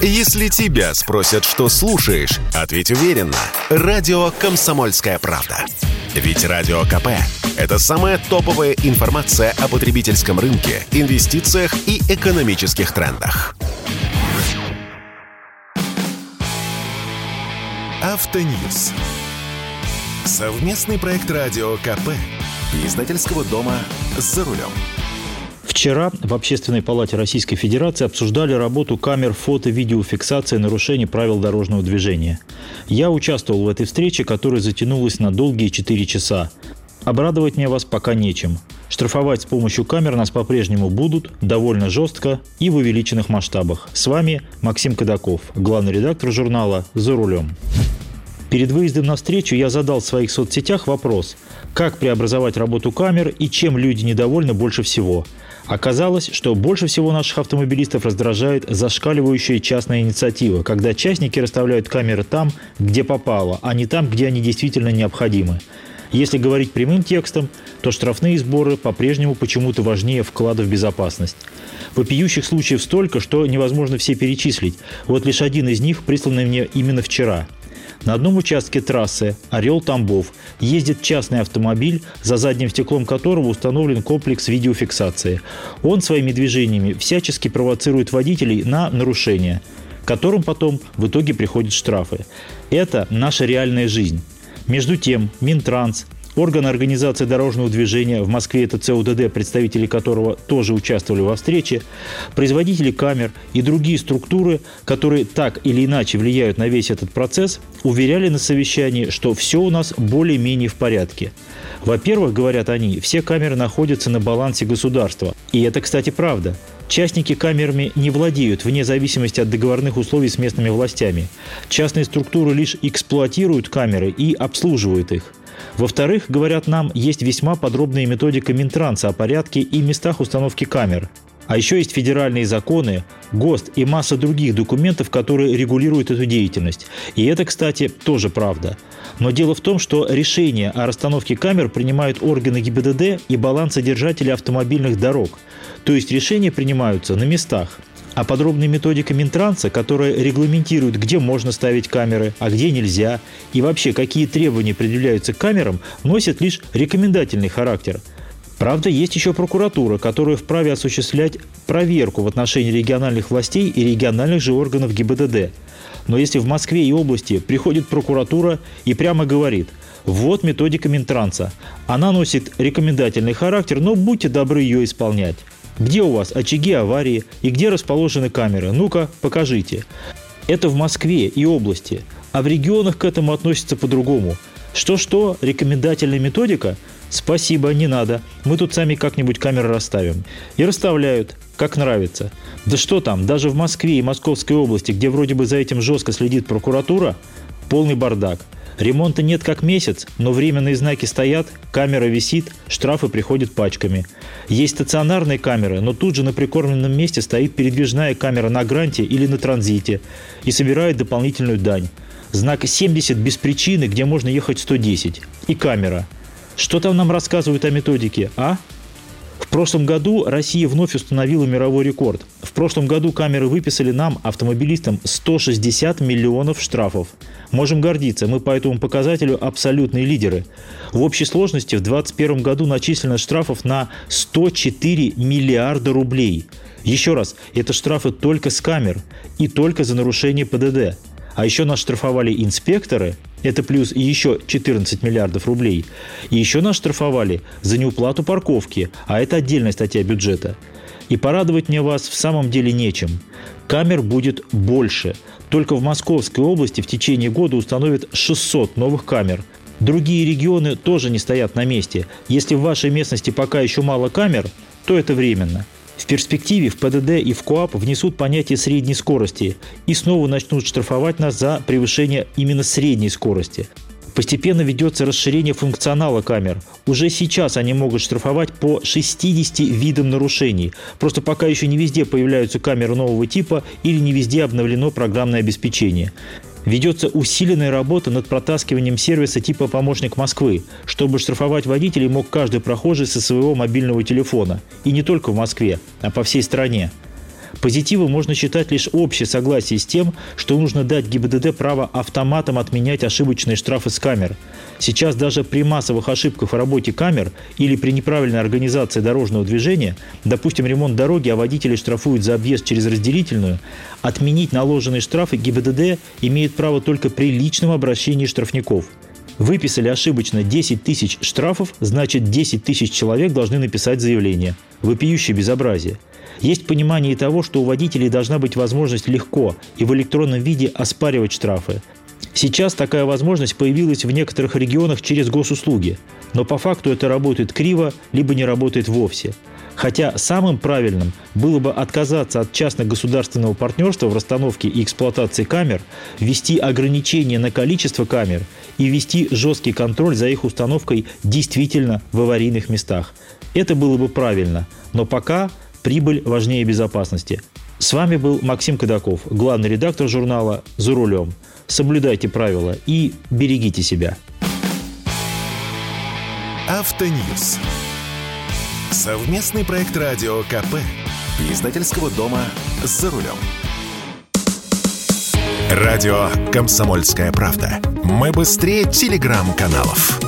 Если тебя спросят, что слушаешь, ответь уверенно. Радио «Комсомольская правда». Ведь Радио КП – это самая топовая информация о потребительском рынке, инвестициях и экономических трендах. Автоньюз. Совместный проект Радио КП. Издательского дома «За рулем». Вчера в Общественной палате Российской Федерации обсуждали работу камер фото-видеофиксации нарушений правил дорожного движения. Я участвовал в этой встрече, которая затянулась на долгие 4 часа. Обрадовать мне вас пока нечем. Штрафовать с помощью камер нас по-прежнему будут, довольно жестко и в увеличенных масштабах. С вами Максим Кадаков, главный редактор журнала «За рулем». Перед выездом на встречу я задал в своих соцсетях вопрос, как преобразовать работу камер и чем люди недовольны больше всего. Оказалось, что больше всего наших автомобилистов раздражает зашкаливающая частная инициатива, когда частники расставляют камеры там, где попало, а не там, где они действительно необходимы. Если говорить прямым текстом, то штрафные сборы по-прежнему почему-то важнее вклада в безопасность. Вопиющих случаев столько, что невозможно все перечислить. Вот лишь один из них присланный мне именно вчера – на одном участке трассы Орел-Тамбов ездит частный автомобиль, за задним стеклом которого установлен комплекс видеофиксации. Он своими движениями всячески провоцирует водителей на нарушения, которым потом в итоге приходят штрафы. Это наша реальная жизнь. Между тем, Минтранс, Органы организации дорожного движения, в Москве это ЦУДД, представители которого тоже участвовали во встрече, производители камер и другие структуры, которые так или иначе влияют на весь этот процесс, уверяли на совещании, что все у нас более-менее в порядке. Во-первых, говорят они, все камеры находятся на балансе государства. И это, кстати, правда. Частники камерами не владеют вне зависимости от договорных условий с местными властями. Частные структуры лишь эксплуатируют камеры и обслуживают их. Во-вторых, говорят нам, есть весьма подробная методика Минтранса о порядке и местах установки камер. А еще есть федеральные законы, ГОСТ и масса других документов, которые регулируют эту деятельность. И это, кстати, тоже правда. Но дело в том, что решения о расстановке камер принимают органы ГИБДД и балансодержатели автомобильных дорог. То есть решения принимаются на местах. А подробная методика Минтранса, которая регламентирует, где можно ставить камеры, а где нельзя, и вообще какие требования предъявляются к камерам, носит лишь рекомендательный характер. Правда, есть еще прокуратура, которая вправе осуществлять проверку в отношении региональных властей и региональных же органов ГИБДД. Но если в Москве и области приходит прокуратура и прямо говорит – вот методика Минтранса. Она носит рекомендательный характер, но будьте добры ее исполнять. Где у вас очаги аварии и где расположены камеры? Ну-ка, покажите. Это в Москве и области, а в регионах к этому относятся по-другому. Что-что, рекомендательная методика? Спасибо, не надо. Мы тут сами как-нибудь камеры расставим. И расставляют, как нравится. Да что там, даже в Москве и Московской области, где вроде бы за этим жестко следит прокуратура, полный бардак – Ремонта нет как месяц, но временные знаки стоят, камера висит, штрафы приходят пачками. Есть стационарные камеры, но тут же на прикормленном месте стоит передвижная камера на гранте или на транзите и собирает дополнительную дань. Знак 70 без причины, где можно ехать 110. И камера. Что там нам рассказывают о методике, а? В прошлом году Россия вновь установила мировой рекорд. Прошлом году камеры выписали нам, автомобилистам, 160 миллионов штрафов. Можем гордиться, мы по этому показателю абсолютные лидеры. В общей сложности в 2021 году начислено штрафов на 104 миллиарда рублей. Еще раз, это штрафы только с камер и только за нарушение ПДД. А еще нас штрафовали инспекторы, это плюс еще 14 миллиардов рублей. И еще нас штрафовали за неуплату парковки, а это отдельная статья бюджета. И порадовать мне вас в самом деле нечем. Камер будет больше. Только в Московской области в течение года установят 600 новых камер. Другие регионы тоже не стоят на месте. Если в вашей местности пока еще мало камер, то это временно – в перспективе в ПДД и в КОАП внесут понятие средней скорости и снова начнут штрафовать нас за превышение именно средней скорости. Постепенно ведется расширение функционала камер. Уже сейчас они могут штрафовать по 60 видам нарушений. Просто пока еще не везде появляются камеры нового типа или не везде обновлено программное обеспечение. Ведется усиленная работа над протаскиванием сервиса типа «Помощник Москвы», чтобы штрафовать водителей мог каждый прохожий со своего мобильного телефона. И не только в Москве, а по всей стране. Позитивом можно считать лишь общее согласие с тем, что нужно дать ГИБДД право автоматом отменять ошибочные штрафы с камер. Сейчас даже при массовых ошибках в работе камер или при неправильной организации дорожного движения, допустим, ремонт дороги, а водители штрафуют за объезд через разделительную, отменить наложенные штрафы ГИБДД имеет право только при личном обращении штрафников – Выписали ошибочно 10 тысяч штрафов, значит 10 тысяч человек должны написать заявление. Вопиющее безобразие. Есть понимание того, что у водителей должна быть возможность легко и в электронном виде оспаривать штрафы. Сейчас такая возможность появилась в некоторых регионах через госуслуги, но по факту это работает криво, либо не работает вовсе. Хотя самым правильным было бы отказаться от частно-государственного партнерства в расстановке и эксплуатации камер, ввести ограничения на количество камер и ввести жесткий контроль за их установкой действительно в аварийных местах. Это было бы правильно, но пока Прибыль важнее безопасности. С вами был Максим Кадаков, главный редактор журнала «За рулем». Соблюдайте правила и берегите себя. Автоньюз. Совместный проект радио КП. Издательского дома «За рулем». Радио «Комсомольская правда». Мы быстрее телеграм-каналов.